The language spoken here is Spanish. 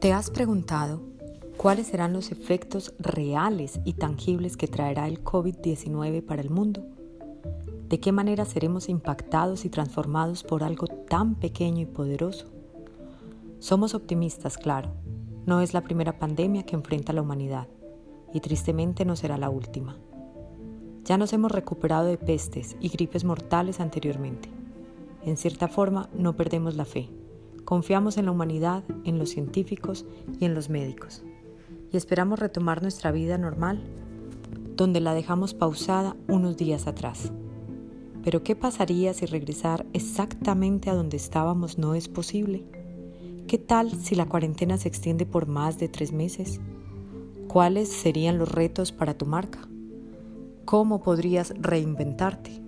¿Te has preguntado cuáles serán los efectos reales y tangibles que traerá el COVID-19 para el mundo? ¿De qué manera seremos impactados y transformados por algo tan pequeño y poderoso? Somos optimistas, claro. No es la primera pandemia que enfrenta la humanidad y tristemente no será la última. Ya nos hemos recuperado de pestes y gripes mortales anteriormente. En cierta forma, no perdemos la fe. Confiamos en la humanidad, en los científicos y en los médicos. Y esperamos retomar nuestra vida normal, donde la dejamos pausada unos días atrás. Pero ¿qué pasaría si regresar exactamente a donde estábamos no es posible? ¿Qué tal si la cuarentena se extiende por más de tres meses? ¿Cuáles serían los retos para tu marca? ¿Cómo podrías reinventarte?